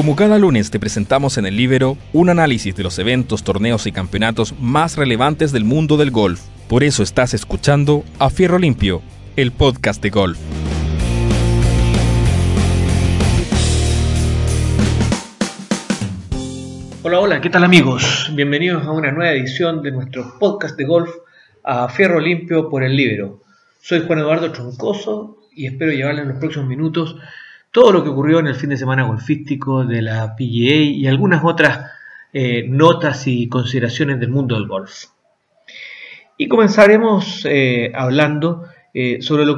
Como cada lunes te presentamos en el Libero un análisis de los eventos, torneos y campeonatos más relevantes del mundo del golf. Por eso estás escuchando A Fierro Limpio, el podcast de golf. Hola, hola, ¿qué tal amigos? Bienvenidos a una nueva edición de nuestro podcast de golf a Fierro Limpio por el Libero. Soy Juan Eduardo Troncoso y espero llevarles en los próximos minutos todo lo que ocurrió en el fin de semana golfístico de la PGA y algunas otras eh, notas y consideraciones del mundo del golf. Y comenzaremos eh, hablando eh, sobre lo,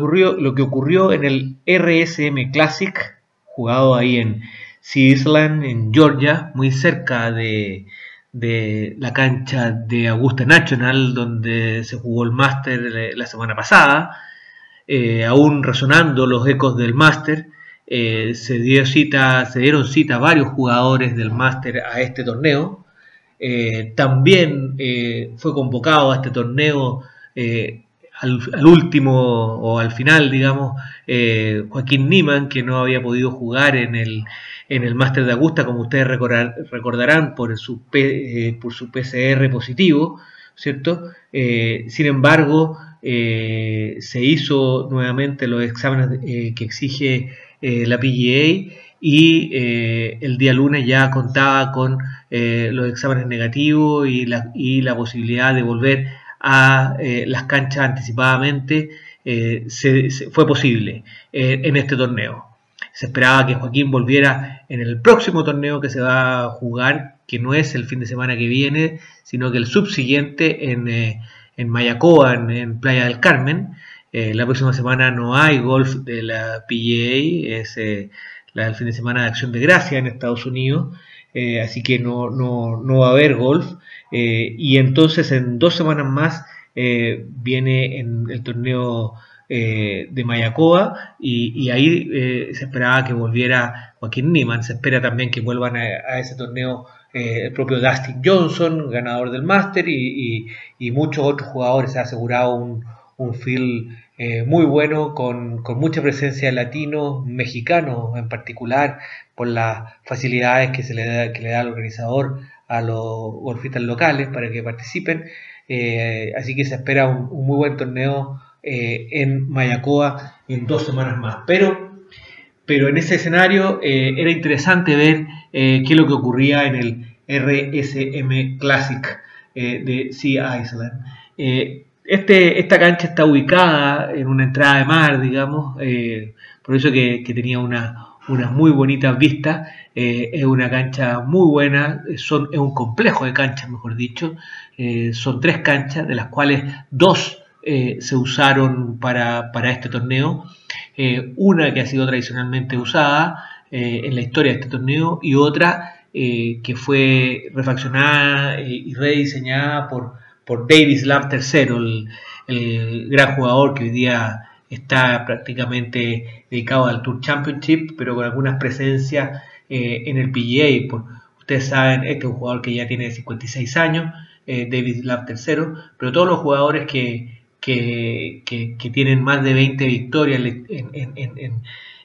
que ocurrió en el RSM Classic, jugado ahí en Sea Island, en Georgia, muy cerca de la cancha de Augusta National, donde se jugó el Master la semana pasada, aún resonando los ecos del Master. Eh, se, dio cita, se dieron cita varios jugadores del máster a este torneo. Eh, también eh, fue convocado a este torneo al, último o al final, digamos, Joaquín Niman, que no había podido jugar en el, en el máster de Augusta, como ustedes recordarán, por su, por su PCR positivo, ¿cierto? sin embargo, se hizo nuevamente los exámenes que exige eh, la PGA y eh, el día lunes ya contaba con eh, los exámenes negativos y la, y la, posibilidad de volver a las canchas anticipadamente se, fue posible en este torneo. Se esperaba que Joaquín volviera en el próximo torneo que se va a jugar, que no es el fin de semana que viene, sino que el subsiguiente en, en Mayacoa, en Playa del Carmen. Eh, la próxima semana no hay golf de la PGA, es eh, del fin de semana de Acción de Gracia en Estados Unidos, eh, así que no, no, va a haber golf. y entonces en dos semanas más viene en el torneo de Mayacoa y, ahí se esperaba que volviera Joaquín Niman, se espera también que vuelvan a, ese torneo el propio Dustin Johnson, ganador del Master, y, y, muchos otros jugadores. Se ha asegurado un, un field eh, muy bueno, con, mucha presencia de latinos, mexicanos en particular, por las facilidades que, se le da, que le da el organizador a los golfistas locales para que participen. Eh, así que se espera un, muy buen torneo eh, en Mayacoa en dos semanas más. Pero, pero en ese escenario era interesante ver qué es lo que ocurría en el RSM Classic de Sea Island. Este, esta cancha está ubicada en una entrada de mar, digamos, eh, por eso que, tenía una, unas muy bonitas vistas. Eh, es una cancha muy buena, son, es un complejo de canchas, mejor dicho. Eh, son tres canchas, de las cuales dos se usaron para, para este torneo. una que ha sido tradicionalmente usada en la historia de este torneo y otra que fue refaccionada y rediseñada por por Davis Lab III, el, gran jugador que hoy día está prácticamente dedicado al Tour Championship, pero con algunas presencias eh, en el PGA. Ustedes saben, este es un jugador que ya tiene 56 años, eh, Davis Lab III, pero todos los jugadores que, que, tienen más de 20 victorias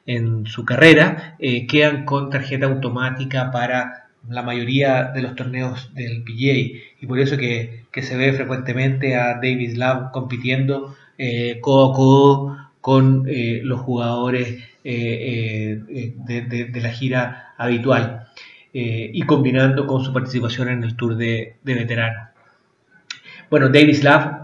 en, su carrera eh, quedan con tarjeta automática para la mayoría de los torneos del PGA y por eso que, se ve frecuentemente a Davis Love compitiendo eh, codo a codo con eh, los jugadores eh, de, la gira habitual y combinando con su participación en el Tour de, veteranos. Bueno, Davis Love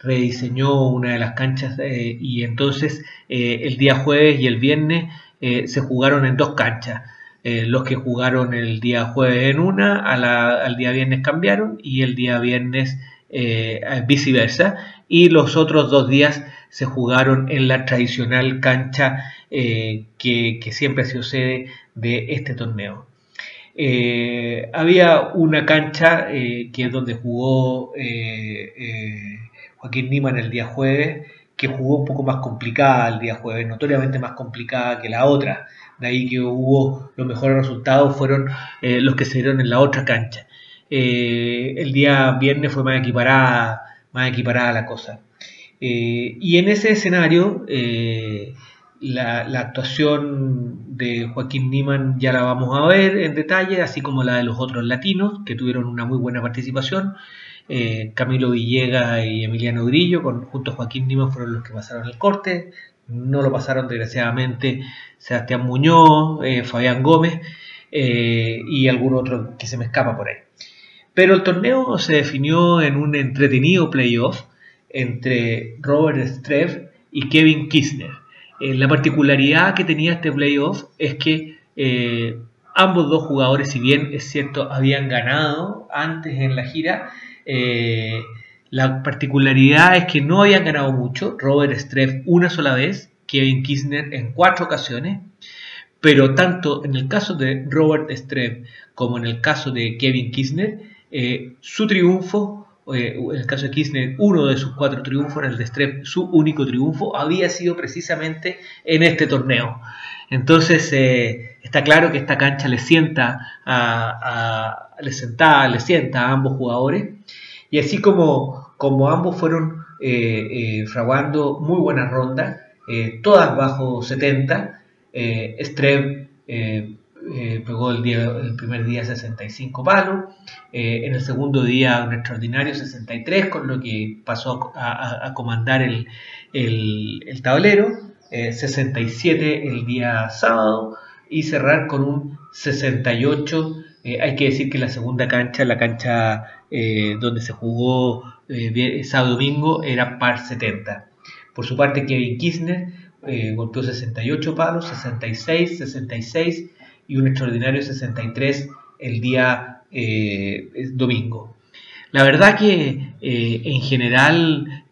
rediseñó una de las canchas y entonces el día jueves y el viernes se jugaron en dos canchas. Eh, los que jugaron el día jueves en una, al día viernes cambiaron y el día viernes eh, viceversa. Y los otros dos días se jugaron en la tradicional cancha eh, que, siempre ha sido sede de este torneo. había una cancha que es donde jugó Joaquín Niman el día jueves, que jugó un poco más complicada el día jueves, notoriamente más complicada que la otra de ahí que hubo los mejores resultados fueron eh, los que se dieron en la otra cancha. Eh, el día viernes fue más equiparada, más equiparada la cosa. Eh, y en ese escenario, la, actuación de Joaquín Niman ya la vamos a ver en detalle, así como la de los otros latinos que tuvieron una muy buena participación. Camilo Villegas y Emiliano Grillo, con, junto a Joaquín Niman, fueron los que pasaron el corte. No lo pasaron, desgraciadamente, Sebastián Muñoz, eh, Fabián Gómez eh, y algún otro que se me escapa por ahí. Pero el torneo se definió en un entretenido playoff entre Robert Streff y Kevin Kisner. la particularidad que tenía este playoff es que ambos dos jugadores, si bien es cierto, habían ganado antes en la gira, eh, la particularidad es que no habían ganado mucho, Robert Streff una sola vez, Kevin Kisner en cuatro ocasiones, pero tanto en el caso de Robert Streff como en el caso de Kevin Kisner, eh, su triunfo, eh, en el caso de Kisner, uno de sus cuatro triunfos, en el de Streff, su único triunfo, había sido precisamente en este torneo. Entonces está claro que esta cancha le sienta le le sienta a ambos jugadores y así como, como ambos fueron eh, eh, fraguando muy buenas rondas, eh, todas bajo 70, eh, pegó el, día, el, primer día 65 palos, en el segundo día un extraordinario 63, con lo que pasó a, comandar el, el tablero, 67 el día sábado y cerrar con un 68 eh, hay que decir que la segunda cancha, la cancha eh, donde se jugó eh, sábado domingo, era par 70. Por su parte, Kevin Kirchner golpeó 68 palos, 66, 66 y un extraordinario 63 el día domingo. La verdad que en general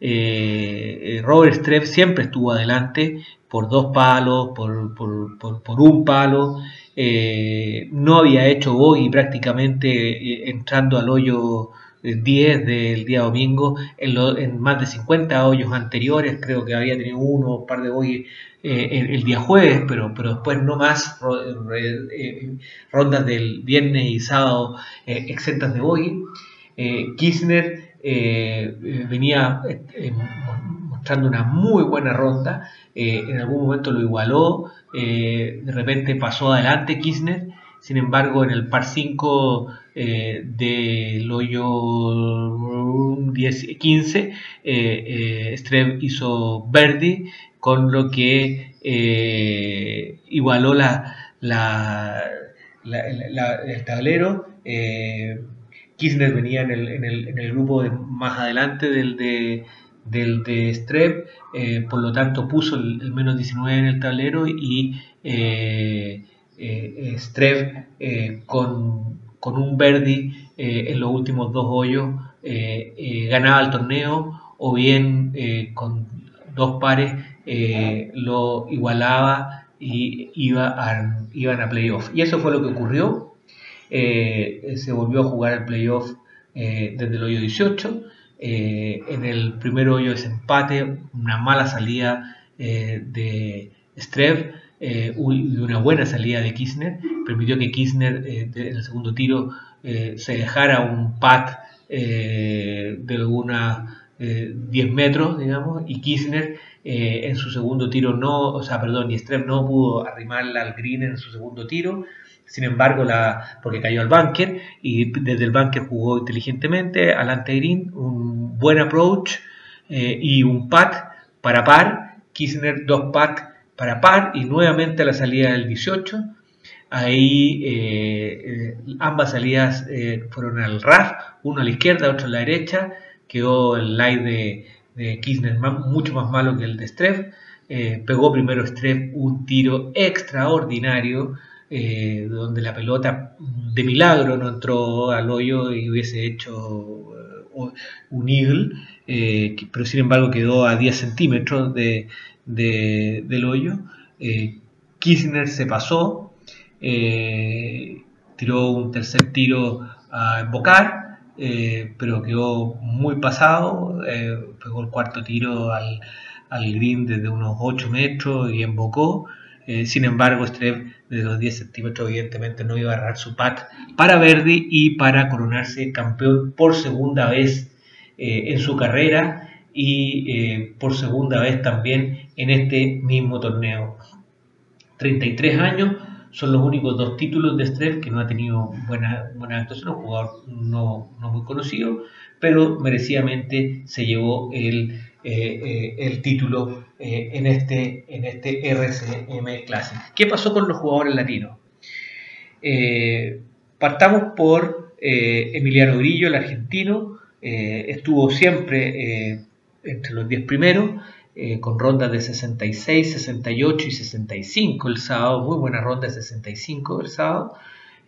Robert Streff siempre estuvo adelante por dos palos, por, por un palo. Eh, no había hecho bogey prácticamente eh, entrando al hoyo 10 del día domingo, en, más de 50 hoyos anteriores, creo que había tenido uno un par de bogey eh, el, día jueves, pero, pero después no más rondas del viernes y sábado exentas de bogey. Kirchner venía mostrando una muy buena ronda, en algún momento lo igualó, eh, de repente pasó adelante Kirchner, sin embargo en el par 5 eh, del hoyo 10, 15, eh, eh hizo Verdi, con lo que igualó la, el tablero. Kirchner venía en el, en el, en el grupo más adelante del de del de Strep, eh, por lo tanto puso el, menos 19 en el tablero y eh, eh, Strep con, un Verdi en los últimos dos hoyos ganaba el torneo o bien con dos pares lo igualaba y iba a, iban a playoff. Y eso fue lo que ocurrió. se volvió a jugar el playoff desde el hoyo 18 eh, en el primer hoyo ese empate, una mala salida eh, de Strev eh, y una buena salida de Kirchner, permitió que Kirchner en el segundo tiro se dejara un pat de unos 10 metros, digamos, y Kirchner en su segundo tiro no, o sea, perdón, y Strev no pudo arrimarla al green en su segundo tiro, sin embargo, la, porque cayó al bunker y desde el bunker jugó inteligentemente al green, un buen approach eh, y un pat para par. Kirchner dos pat para par y nuevamente a la salida del 18. Ahí eh, eh, ambas salidas fueron al RAF, uno a la izquierda, otro a la derecha. Quedó el light de, de Kirchner mucho más malo que el de Streff. pegó primero Streff un tiro extraordinario eh, donde la pelota de milagro no entró al hoyo y hubiese hecho eh, un eagle, eh, pero sin embargo quedó a 10 centímetros de, del hoyo. Kirchner se pasó, tiró un tercer tiro a embocar, pero quedó muy pasado, pegó el cuarto tiro al, al green desde unos 8 metros y embocó. Eh, sin embargo, Strev de los 10 centímetros evidentemente no iba a agarrar su pat para Verdi y para coronarse campeón por segunda vez eh, en su carrera y eh, por segunda vez también en este mismo torneo. 33 años, son los únicos dos títulos de Streff que no ha tenido buena, buena actuación, un jugador no, no muy conocido, pero merecidamente se llevó el, eh, eh, el título eh, en, este, en este RCM Classic. ¿Qué pasó con los jugadores latinos? partamos por Emiliano Grillo, el argentino, estuvo siempre entre los 10 primeros, eh, con rondas de 66, 68 y 65 el sábado, muy buena ronda de 65 el sábado,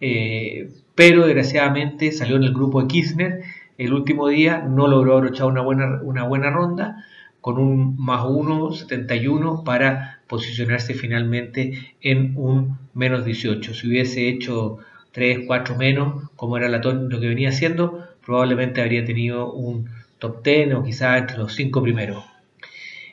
eh, pero desgraciadamente salió en el grupo de Kirchner el último día, no logró abrochar una buena, una buena ronda con un más 1,71 para posicionarse finalmente en un menos 18. Si hubiese hecho 3, 4 menos, como era la, lo que venía haciendo, probablemente habría tenido un top 10 o quizás entre los 5 primeros.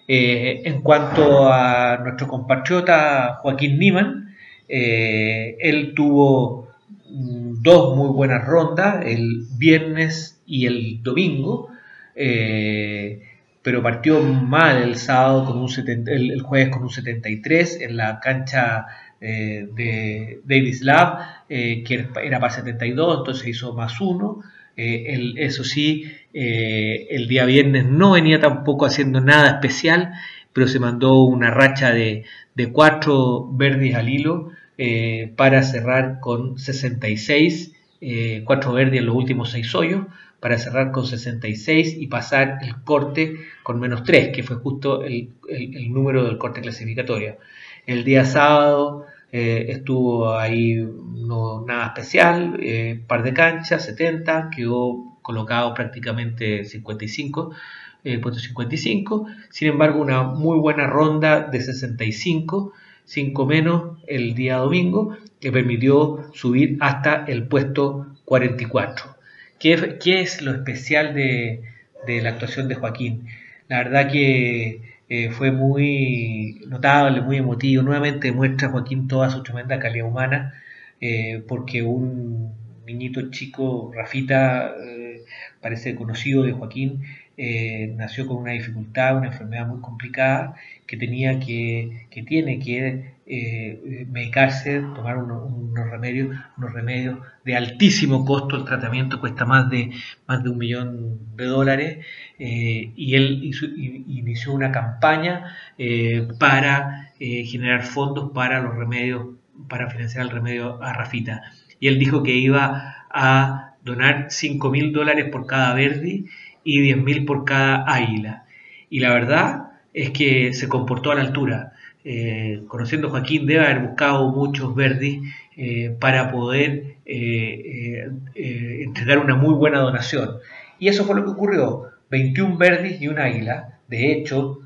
Eh, en cuanto a nuestro compatriota Joaquín Niman, eh, él tuvo mm, dos muy buenas rondas, el viernes y el domingo, eh, pero partió mal el sábado con un el, jueves con un 73 en la cancha de Davis Lab, que era para 72, entonces hizo más uno. eso sí, eh, el día viernes no venía tampoco haciendo nada especial, pero se mandó una racha de, cuatro verdes al hilo eh, para cerrar con 66, eh, cuatro verdes en los últimos seis hoyos, para cerrar con 66 y pasar el corte con menos 3, que fue justo el, número del corte clasificatorio. El día sábado estuvo ahí no, nada especial, par de canchas, 70, quedó colocado prácticamente 55, eh, puesto 55. Sin embargo, una muy buena ronda de 65, 5 menos el día domingo, que permitió subir hasta el puesto 44. ¿Qué, qué es lo especial de, de, la actuación de Joaquín? La verdad que eh, fue muy notable, muy emotivo. Nuevamente muestra Joaquín toda su tremenda calidad humana, eh, porque un niñito chico, Rafita, parece conocido de Joaquín, eh, nació con una dificultad, una enfermedad muy complicada, que tenía que, que tiene que eh, medicarse, tomar unos, remedios, unos remedios de altísimo costo, el tratamiento cuesta más de, más de un millón de dólares, eh, y él inició una campaña para generar fondos para los remedios, para financiar el remedio a Rafita. Y él dijo que iba a donar 5 mil dólares por cada verde y 10 mil por cada águila. Y la verdad es que se comportó a la altura. Eh, conociendo a Joaquín, debe haber buscado muchos verdes eh, para poder eh, entregar una muy buena donación. Y eso fue lo que ocurrió. 21 verdes y un águila. De hecho,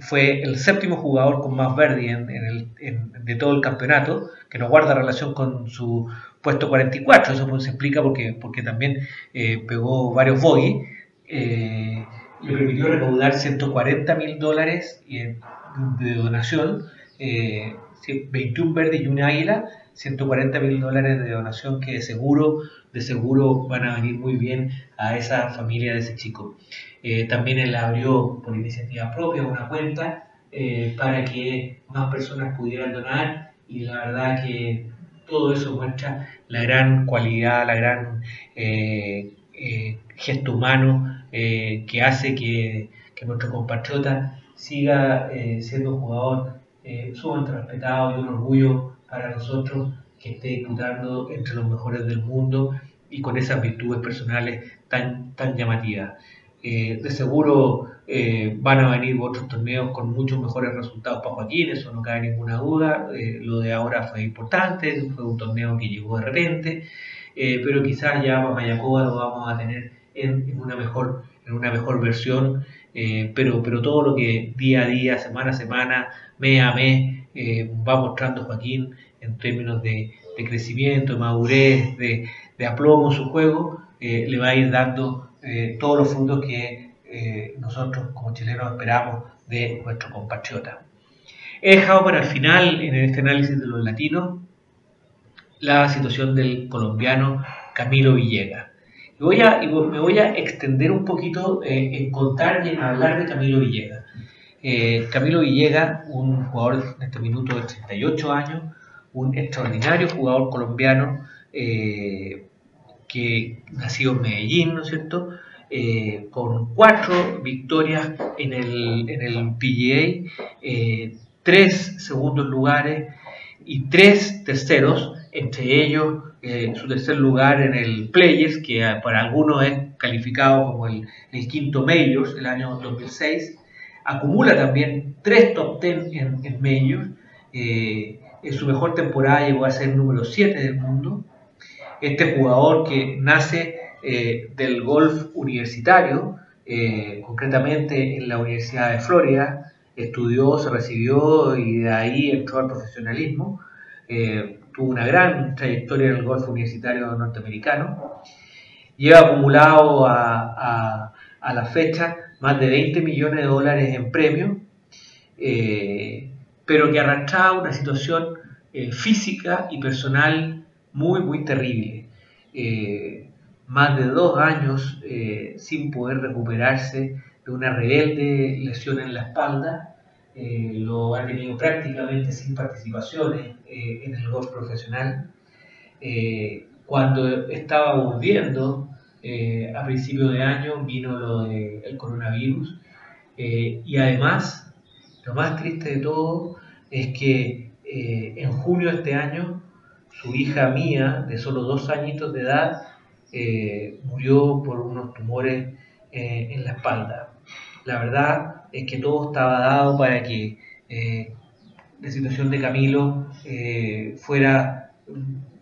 fue el séptimo jugador con más verdes de todo el campeonato, que no guarda relación con su puesto 44. Eso pues se explica porque, porque también eh, pegó varios bogies. Eh, le permitió recaudar 140 mil dólares de donación, 21 eh, verdes y una águila, 140 mil dólares de donación que de seguro, de seguro van a venir muy bien a esa familia de ese chico. también él abrió por iniciativa propia una cuenta para que más personas pudieran donar y la verdad que todo eso muestra la gran cualidad, la gran eh, eh, gesto humano eh, que hace que, nuestro compatriota siga siendo un jugador sumamente respetado y un orgullo para nosotros que esté disputando entre los mejores del mundo y con esas virtudes personales tan, tan llamativas. de seguro eh, van a venir otros torneos con muchos mejores resultados para Joaquín, eso no cabe ninguna duda. Eh, lo de ahora fue importante, fue un torneo que llegó de repente, eh, pero quizás ya para Mayacoba lo vamos a tener en, una, mejor, en una mejor versión. pero, pero todo lo que día a día, semana a semana, mes a mes, va mostrando Joaquín en términos de, crecimiento, de madurez, de, de aplomo en su juego, le va a ir dando todos los frutos que eh, nosotros como chilenos esperamos de nuestro compatriota. He dejado para el final, en este análisis de los latinos, la situación del colombiano Camilo Villegas. Y, voy a, me voy a extender un poquito eh, en contar y en hablar de Camilo Villegas. Camilo Villegas, un jugador en este minuto de 38 años, un extraordinario jugador colombiano que nació en Medellín, ¿no es cierto? Eh, con cuatro victorias en el, en el PGA, eh, tres segundos lugares y tres terceros, entre ellos eh, su tercer lugar en el Players, que para algunos es calificado como el, quinto Majors el año 2006. Acumula también tres top ten en, en Majors. en su mejor temporada llegó a ser número 7 del mundo. Este jugador que nace eh, del golf universitario, eh, concretamente en la Universidad de Florida, estudió, se recibió y de ahí entró al profesionalismo. Eh, tuvo una gran trayectoria en el golf universitario norteamericano. Lleva acumulado a, la fecha más de 20 millones de dólares en premios, pero que arrastraba una situación física y personal muy, muy terrible más de dos años eh, sin poder recuperarse de una rebelde lesión en la espalda. Eh, lo ha tenido prácticamente sin participaciones eh, en el golf profesional. cuando estaba volviendo a principios de año vino lo del coronavirus y además lo más triste de todo es que en junio de este año su hija mía de solo dos añitos de edad eh, murió por unos tumores eh, en la espalda. La verdad es que todo estaba dado para que eh, la situación de Camilo fuera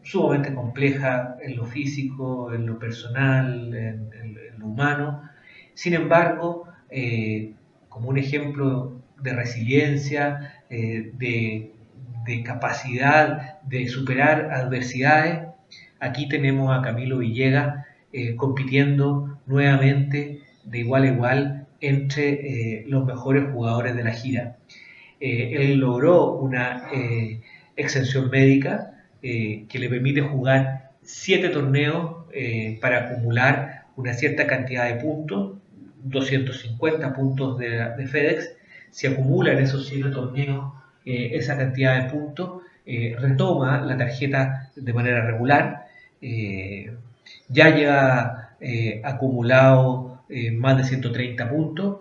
sumamente compleja en lo físico, en lo personal, en, lo humano. Sin embargo, como un ejemplo de resiliencia, de capacidad de superar adversidades, Aquí tenemos a Camilo Villegas eh, compitiendo nuevamente de igual a igual entre eh, los mejores jugadores de la gira. Eh, él logró una exención médica que le permite jugar siete torneos para acumular una cierta cantidad de puntos, 250 puntos de, de FedEx. Si acumula en esos siete torneos esa cantidad de puntos, retoma la tarjeta de manera regular eh, ya lleva eh, acumulado eh, más de 130 puntos,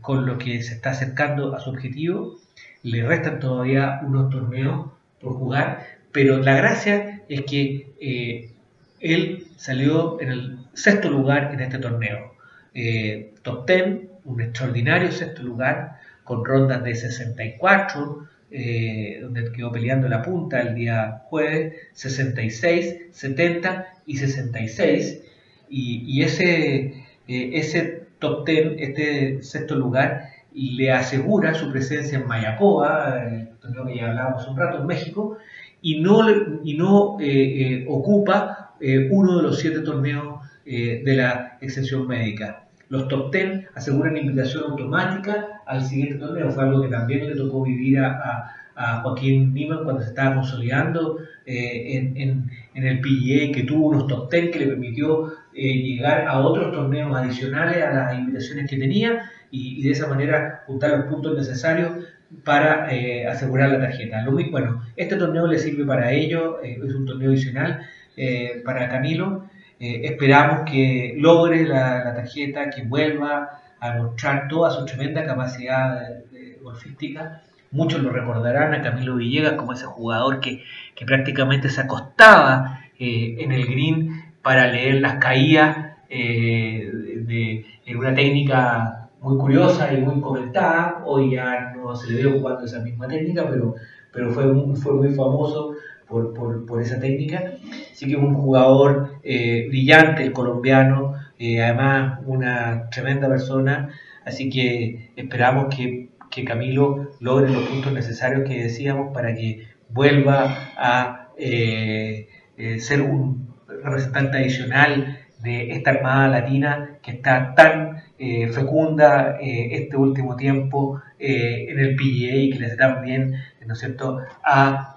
con lo que se está acercando a su objetivo. Le restan todavía unos torneos por jugar, pero la gracia es que él salió en el sexto lugar en este torneo. top 10, un extraordinario sexto lugar, con rondas de 64, eh, donde quedó peleando la punta el día jueves, 66, 70 y 66. Y, ese, eh, ese top 10, este sexto lugar, le asegura su presencia en Mayacoa, el torneo que ya hablábamos un rato, en México, y no, y no eh, ocupa uno de los siete torneos de la extensión médica. Los top 10 aseguran invitación automática al siguiente torneo. Fue algo que también le tocó vivir a, Joaquín Niman cuando se estaba consolidando eh, en, el PGA, que tuvo unos top 10 que le permitió eh, llegar a otros torneos adicionales a las invitaciones que tenía y, de esa manera juntar los puntos necesarios para eh, asegurar la tarjeta. Lo, bueno, este torneo le sirve para ello, es un torneo adicional para Camilo eh, esperamos que logre la, tarjeta, que vuelva a mostrar toda su tremenda capacidad golfística. Muchos lo recordarán a Camilo Villegas como ese jugador que, prácticamente se acostaba eh, en el green para leer las caídas eh, de, en una técnica muy curiosa y muy comentada. Hoy ya no se le ve ocupando esa misma técnica, pero, pero fue, fue muy famoso por, esa técnica. Así que un jugador eh, brillante, el colombiano, eh, además una tremenda persona. Así que esperamos que, Camilo logre los puntos necesarios que decíamos para que vuelva a eh, ser un representante adicional de esta Armada Latina que está tan fecunda este último tiempo en el PGA y que le da bien, ¿no es cierto?, a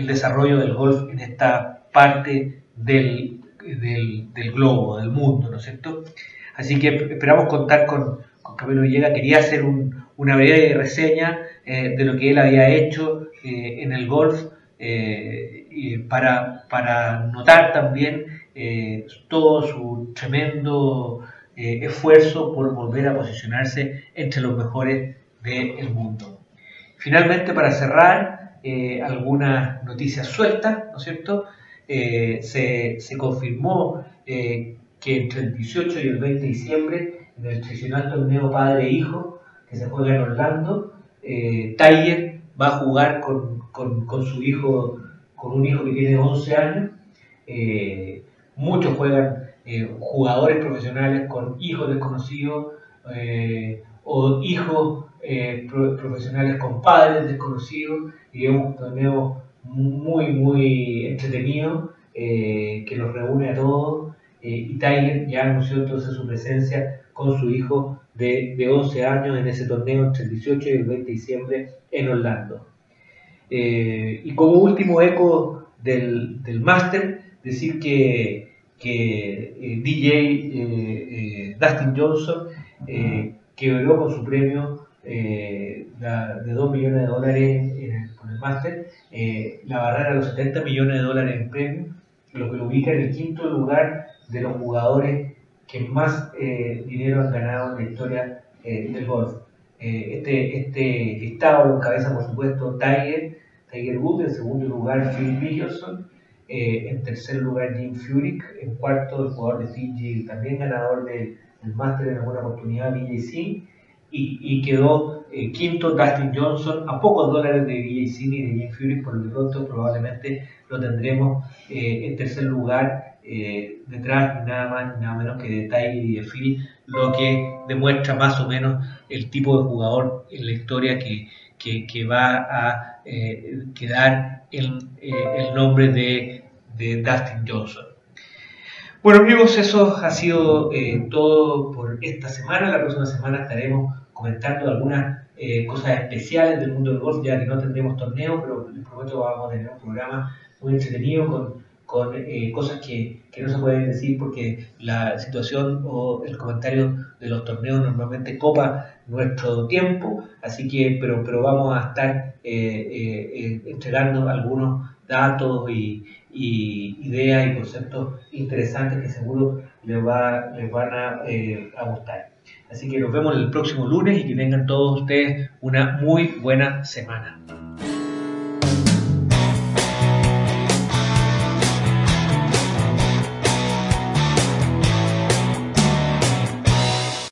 el desarrollo del golf en esta parte del, del, globo, del mundo, ¿no es cierto? Así que esperamos contar con, con Camilo Villegas. Quería hacer un, una breve reseña de lo que él había hecho en el golf para, para notar también todo su tremendo esfuerzo por volver a posicionarse entre los mejores del mundo. Finalmente, para cerrar, eh, algunas noticias sueltas, ¿no es cierto? Eh, se, confirmó eh, que entre el 18 y el 20 de diciembre, en el tradicional torneo padre-hijo que se juega en Orlando, Tiger va a jugar con, su hijo, con un hijo que tiene 11 años. muchos juegan jugadores profesionales con hijos desconocidos o hijos eh, profesionales con padres desconocidos y es un torneo muy, muy entretenido eh, que los reúne a todos eh, y Tiger ya anunció entonces su presencia con su hijo de, de, 11 años en ese torneo entre el 18 y el 20 de diciembre en Orlando. y como último eco del, del máster, decir que, que DJ Dustin Johnson quebró con su premio eh, de 2 millones de dólares con el máster, eh, la barrera de los 70 millones de dólares en premio, lo que lo ubica en el quinto lugar de los jugadores que más eh, dinero han ganado en la historia del golf. este, este listado lo encabeza, por supuesto, Tiger, Tiger Woods, en segundo lugar Phil Mickelson, en tercer lugar Jim Furyk, en cuarto el jugador de Fiji, también ganador del, máster en alguna oportunidad, BJC, y, quedó eh, quinto Dustin Johnson a pocos dólares de BJC y de Jim Fury, por lo pronto probablemente lo tendremos eh, en tercer lugar eh, detrás nada más nada menos que de Tiger y de Philly, lo que demuestra más o menos el tipo de jugador en la historia que, que, va a quedar el, el nombre de, de Dustin Johnson. Bueno amigos, eso ha sido todo por esta semana. La próxima semana estaremos comentando algunas eh, cosas especiales del mundo del golf, ya que no tendremos torneo, pero les prometo que vamos a tener un programa muy entretenido con, con eh, cosas que, que, no se pueden decir porque la situación o el comentario de los torneos normalmente copa nuestro tiempo, así que, pero, pero vamos a estar eh, entregando algunos datos y, y, ideas y conceptos interesantes que seguro les, va, les van a, a gustar. Así que nos vemos el próximo lunes y que tengan todos ustedes una muy buena semana.